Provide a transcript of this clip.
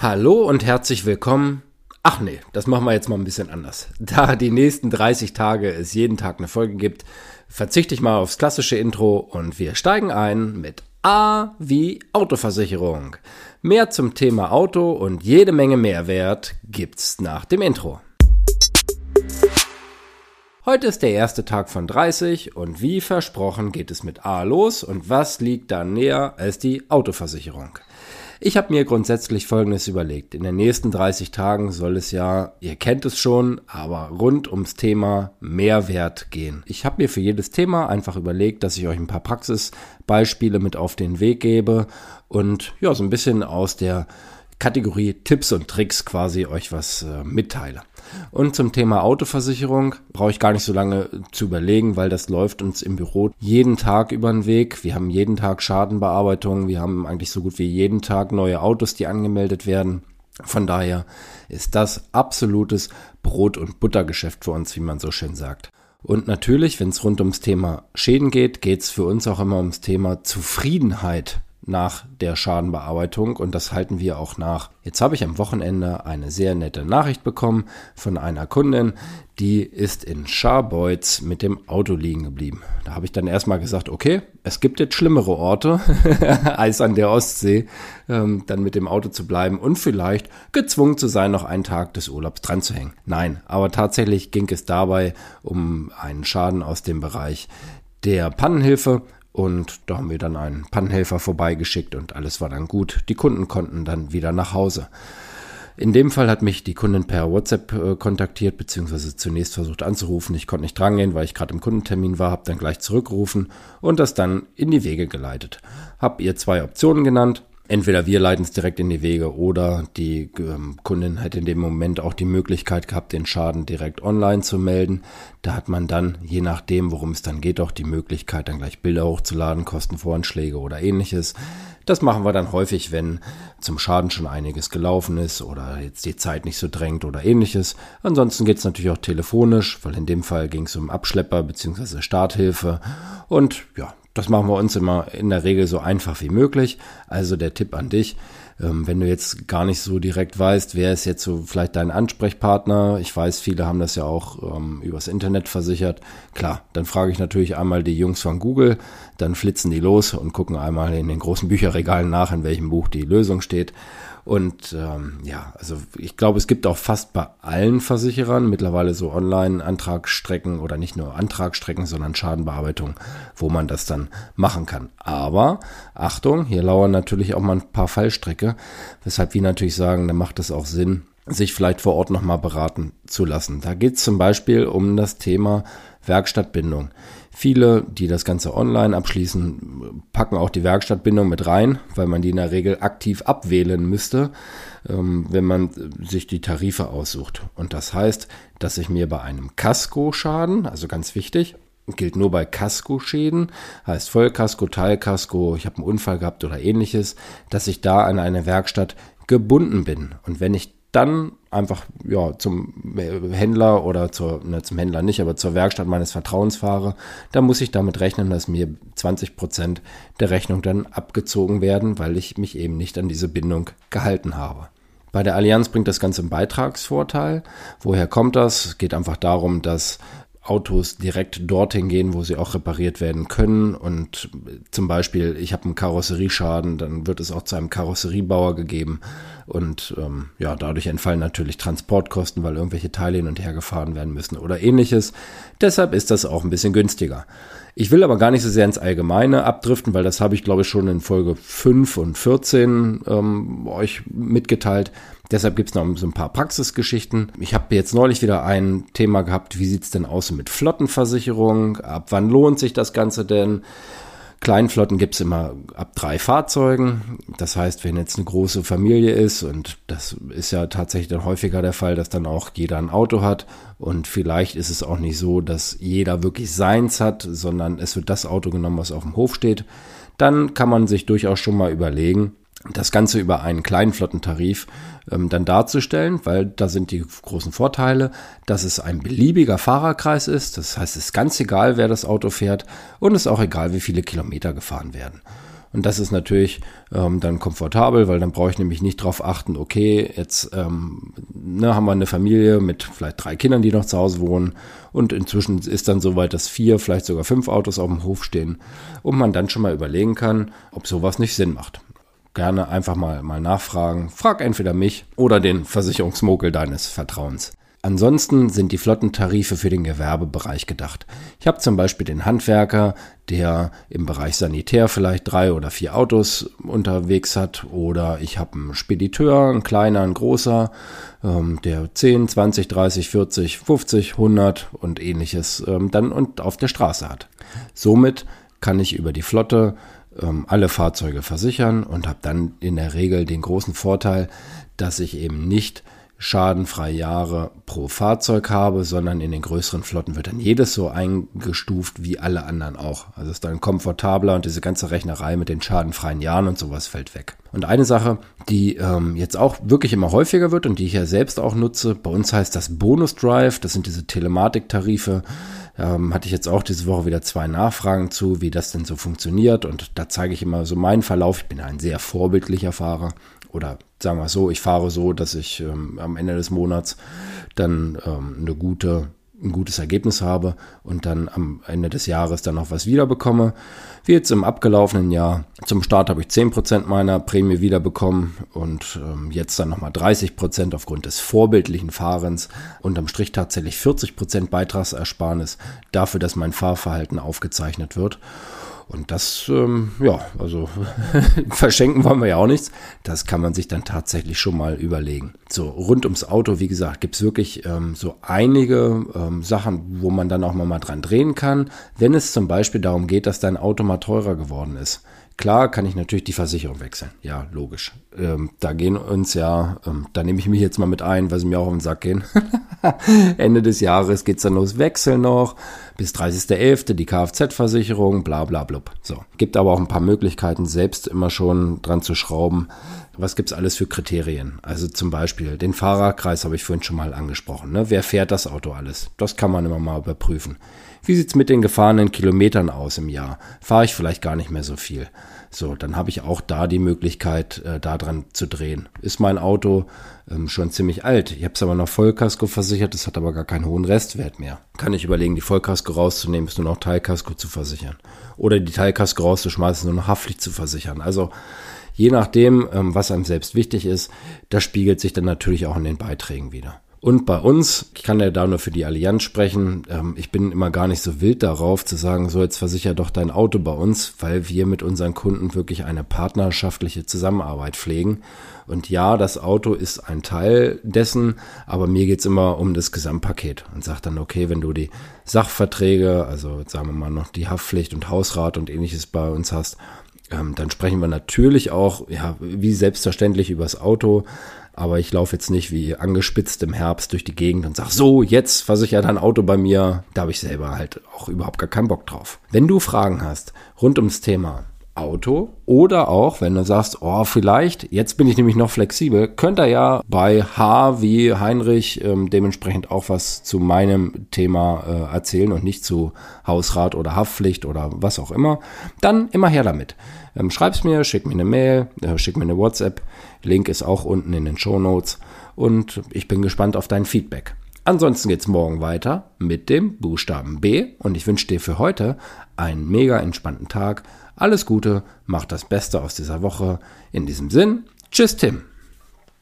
Hallo und herzlich willkommen. Ach nee, das machen wir jetzt mal ein bisschen anders. Da die nächsten 30 Tage es jeden Tag eine Folge gibt, verzichte ich mal aufs klassische Intro und wir steigen ein mit A wie Autoversicherung. Mehr zum Thema Auto und jede Menge Mehrwert gibt's nach dem Intro. Heute ist der erste Tag von 30 und wie versprochen geht es mit A los und was liegt da näher als die Autoversicherung? Ich habe mir grundsätzlich Folgendes überlegt. In den nächsten 30 Tagen soll es ja, ihr kennt es schon, aber rund ums Thema Mehrwert gehen. Ich habe mir für jedes Thema einfach überlegt, dass ich euch ein paar Praxisbeispiele mit auf den Weg gebe und ja, so ein bisschen aus der Kategorie Tipps und Tricks quasi euch was äh, mitteile. Und zum Thema Autoversicherung brauche ich gar nicht so lange zu überlegen, weil das läuft uns im Büro jeden Tag über den Weg. Wir haben jeden Tag Schadenbearbeitung. Wir haben eigentlich so gut wie jeden Tag neue Autos, die angemeldet werden. Von daher ist das absolutes Brot- und Buttergeschäft für uns, wie man so schön sagt. Und natürlich, wenn es rund ums Thema Schäden geht, geht es für uns auch immer ums Thema Zufriedenheit nach der Schadenbearbeitung und das halten wir auch nach. Jetzt habe ich am Wochenende eine sehr nette Nachricht bekommen von einer Kundin, die ist in Scharbeutz mit dem Auto liegen geblieben. Da habe ich dann erstmal gesagt, okay, es gibt jetzt schlimmere Orte als an der Ostsee, ähm, dann mit dem Auto zu bleiben und vielleicht gezwungen zu sein, noch einen Tag des Urlaubs dran zu hängen. Nein, aber tatsächlich ging es dabei um einen Schaden aus dem Bereich der Pannenhilfe und da haben wir dann einen Pannenhelfer vorbeigeschickt und alles war dann gut. Die Kunden konnten dann wieder nach Hause. In dem Fall hat mich die Kundin per WhatsApp äh, kontaktiert, beziehungsweise zunächst versucht anzurufen. Ich konnte nicht drangehen, weil ich gerade im Kundentermin war, habe dann gleich zurückgerufen und das dann in die Wege geleitet. Hab ihr zwei Optionen genannt entweder wir leiten es direkt in die Wege oder die ähm, Kundin hätte in dem Moment auch die Möglichkeit gehabt, den Schaden direkt online zu melden. Da hat man dann, je nachdem, worum es dann geht, auch die Möglichkeit, dann gleich Bilder hochzuladen, Kostenvoranschläge oder ähnliches. Das machen wir dann häufig, wenn zum Schaden schon einiges gelaufen ist oder jetzt die Zeit nicht so drängt oder ähnliches. Ansonsten geht es natürlich auch telefonisch, weil in dem Fall ging es um Abschlepper bzw. Starthilfe. Und ja, das machen wir uns immer in der Regel so einfach wie möglich. Also der Tipp an dich, ähm, wenn du jetzt gar nicht so direkt weißt, wer ist jetzt so vielleicht dein Ansprechpartner. Ich weiß, viele haben das ja auch ähm, übers Internet versichert. Klar, dann frage ich natürlich einmal die Jungs von Google, dann flitzen die los und gucken einmal in den großen Bücherregalen nach, in welchem Buch die Lösung steht. Und ähm, ja, also ich glaube, es gibt auch fast bei allen Versicherern mittlerweile so Online-Antragsstrecken oder nicht nur Antragsstrecken, sondern Schadenbearbeitung, wo man das dann machen kann. Aber Achtung, hier lauern natürlich auch mal ein paar Fallstrecke, weshalb wir natürlich sagen, da macht es auch Sinn, sich vielleicht vor Ort nochmal beraten zu lassen. Da geht es zum Beispiel um das Thema Werkstattbindung. Viele, die das Ganze online abschließen, packen auch die Werkstattbindung mit rein, weil man die in der Regel aktiv abwählen müsste, ähm, wenn man sich die Tarife aussucht. Und das heißt, dass ich mir bei einem Kaskoschaden, also ganz wichtig, gilt nur bei Kaskoschäden, heißt Vollkasko, Teilkasko, ich habe einen Unfall gehabt oder ähnliches, dass ich da an eine Werkstatt gebunden bin. Und wenn ich dann einfach ja zum Händler oder zur, ne, zum Händler nicht, aber zur Werkstatt meines Vertrauens fahre, dann muss ich damit rechnen, dass mir 20 Prozent der Rechnung dann abgezogen werden, weil ich mich eben nicht an diese Bindung gehalten habe. Bei der Allianz bringt das Ganze einen Beitragsvorteil. Woher kommt das? Es geht einfach darum, dass Autos direkt dorthin gehen, wo sie auch repariert werden können. Und zum Beispiel, ich habe einen Karosserieschaden, dann wird es auch zu einem Karosseriebauer gegeben. Und ähm, ja, dadurch entfallen natürlich Transportkosten, weil irgendwelche Teile hin und her gefahren werden müssen oder ähnliches. Deshalb ist das auch ein bisschen günstiger. Ich will aber gar nicht so sehr ins Allgemeine abdriften, weil das habe ich, glaube ich, schon in Folge 5 und 14 ähm, euch mitgeteilt. Deshalb gibt es noch so ein paar Praxisgeschichten. Ich habe jetzt neulich wieder ein Thema gehabt, wie sieht's denn aus mit Flottenversicherung? Ab wann lohnt sich das Ganze denn? Kleinflotten gibt's immer ab drei Fahrzeugen. Das heißt, wenn jetzt eine große Familie ist, und das ist ja tatsächlich dann häufiger der Fall, dass dann auch jeder ein Auto hat. Und vielleicht ist es auch nicht so, dass jeder wirklich seins hat, sondern es wird das Auto genommen, was auf dem Hof steht. Dann kann man sich durchaus schon mal überlegen, das Ganze über einen kleinen Flottentarif ähm, dann darzustellen, weil da sind die großen Vorteile, dass es ein beliebiger Fahrerkreis ist. Das heißt, es ist ganz egal, wer das Auto fährt und es ist auch egal, wie viele Kilometer gefahren werden. Und das ist natürlich ähm, dann komfortabel, weil dann brauche ich nämlich nicht drauf achten, okay, jetzt ähm, ne, haben wir eine Familie mit vielleicht drei Kindern, die noch zu Hause wohnen. Und inzwischen ist dann soweit, dass vier, vielleicht sogar fünf Autos auf dem Hof stehen. Und man dann schon mal überlegen kann, ob sowas nicht Sinn macht. Gerne einfach mal, mal nachfragen. Frag entweder mich oder den Versicherungsmokel deines Vertrauens. Ansonsten sind die Flottentarife für den Gewerbebereich gedacht. Ich habe zum Beispiel den Handwerker, der im Bereich Sanitär vielleicht drei oder vier Autos unterwegs hat, oder ich habe einen Spediteur, ein kleiner, ein großer, ähm, der 10, 20, 30, 40, 50, 100 und ähnliches ähm, dann und auf der Straße hat. Somit kann ich über die Flotte ähm, alle Fahrzeuge versichern und habe dann in der Regel den großen Vorteil, dass ich eben nicht schadenfreie Jahre pro Fahrzeug habe, sondern in den größeren Flotten wird dann jedes so eingestuft wie alle anderen auch. Also ist dann komfortabler und diese ganze Rechnerei mit den schadenfreien Jahren und sowas fällt weg. Und eine Sache, die ähm, jetzt auch wirklich immer häufiger wird und die ich ja selbst auch nutze, bei uns heißt das Bonus Drive, das sind diese Telematik-Tarife. Ähm, hatte ich jetzt auch diese Woche wieder zwei Nachfragen zu, wie das denn so funktioniert. Und da zeige ich immer so meinen Verlauf. Ich bin ein sehr vorbildlicher Fahrer oder sagen wir so, ich fahre so, dass ich ähm, am Ende des Monats dann ähm, eine gute, ein gutes Ergebnis habe und dann am Ende des Jahres dann noch was wiederbekomme. Wie jetzt im abgelaufenen Jahr. Zum Start habe ich 10% meiner Prämie wiederbekommen und ähm, jetzt dann nochmal 30% aufgrund des vorbildlichen Fahrens. Unterm Strich tatsächlich 40% Beitragsersparnis dafür, dass mein Fahrverhalten aufgezeichnet wird. Und das, ähm, ja, also verschenken wollen wir ja auch nichts. Das kann man sich dann tatsächlich schon mal überlegen. So, rund ums Auto, wie gesagt, gibt's wirklich ähm, so einige ähm, Sachen, wo man dann auch mal, dran drehen kann. Wenn es zum Beispiel darum geht, dass dein Auto mal teurer geworden ist. Klar kann ich natürlich die Versicherung wechseln. Ja, logisch. Ähm, da gehen uns ja, ähm, da nehme ich mich jetzt mal mit ein, weil sie mir auch auf den Sack gehen. Ende des Jahres geht's dann los, Wechsel noch, bis 30.11. die Kfz-Versicherung, bla bla blub. So. Gibt aber auch ein paar Möglichkeiten, selbst immer schon dran zu schrauben. Was gibt's alles für Kriterien? Also zum Beispiel den Fahrerkreis habe ich vorhin schon mal angesprochen. Ne? Wer fährt das Auto alles? Das kann man immer mal überprüfen. Wie sieht's mit den gefahrenen Kilometern aus im Jahr? Fahre ich vielleicht gar nicht mehr so viel? So, dann habe ich auch da die Möglichkeit, äh, da dran zu drehen. Ist mein Auto ähm, schon ziemlich alt. Ich habe es aber noch Vollkasko versichert, das hat aber gar keinen hohen Restwert mehr. Kann ich überlegen, die Vollkasko rauszunehmen, ist nur noch Teilkasko zu versichern. Oder die Teilkasko rauszuschmeißen, nur noch Haftpflicht zu versichern. Also je nachdem, ähm, was einem selbst wichtig ist, das spiegelt sich dann natürlich auch in den Beiträgen wieder. Und bei uns, ich kann ja da nur für die Allianz sprechen, ähm, ich bin immer gar nicht so wild darauf zu sagen, so jetzt versicher doch dein Auto bei uns, weil wir mit unseren Kunden wirklich eine partnerschaftliche Zusammenarbeit pflegen. Und ja, das Auto ist ein Teil dessen, aber mir geht's immer um das Gesamtpaket und sag dann, okay, wenn du die Sachverträge, also sagen wir mal noch die Haftpflicht und Hausrat und ähnliches bei uns hast, ähm, dann sprechen wir natürlich auch, ja, wie selbstverständlich übers Auto, aber ich laufe jetzt nicht wie angespitzt im Herbst durch die Gegend und sag so, jetzt versichert ein Auto bei mir. Da habe ich selber halt auch überhaupt gar keinen Bock drauf. Wenn du Fragen hast rund ums Thema Auto oder auch, wenn du sagst, oh, vielleicht, jetzt bin ich nämlich noch flexibel, könnt ihr ja bei H wie Heinrich ähm, dementsprechend auch was zu meinem Thema äh, erzählen und nicht zu Hausrat oder Haftpflicht oder was auch immer, dann immer her damit. Ähm, schreib's mir, schick mir eine Mail, äh, schick mir eine WhatsApp. Link ist auch unten in den Show Notes und ich bin gespannt auf dein Feedback. Ansonsten geht's morgen weiter mit dem Buchstaben B und ich wünsche dir für heute einen mega entspannten Tag. Alles Gute, mach das Beste aus dieser Woche. In diesem Sinn, tschüss Tim.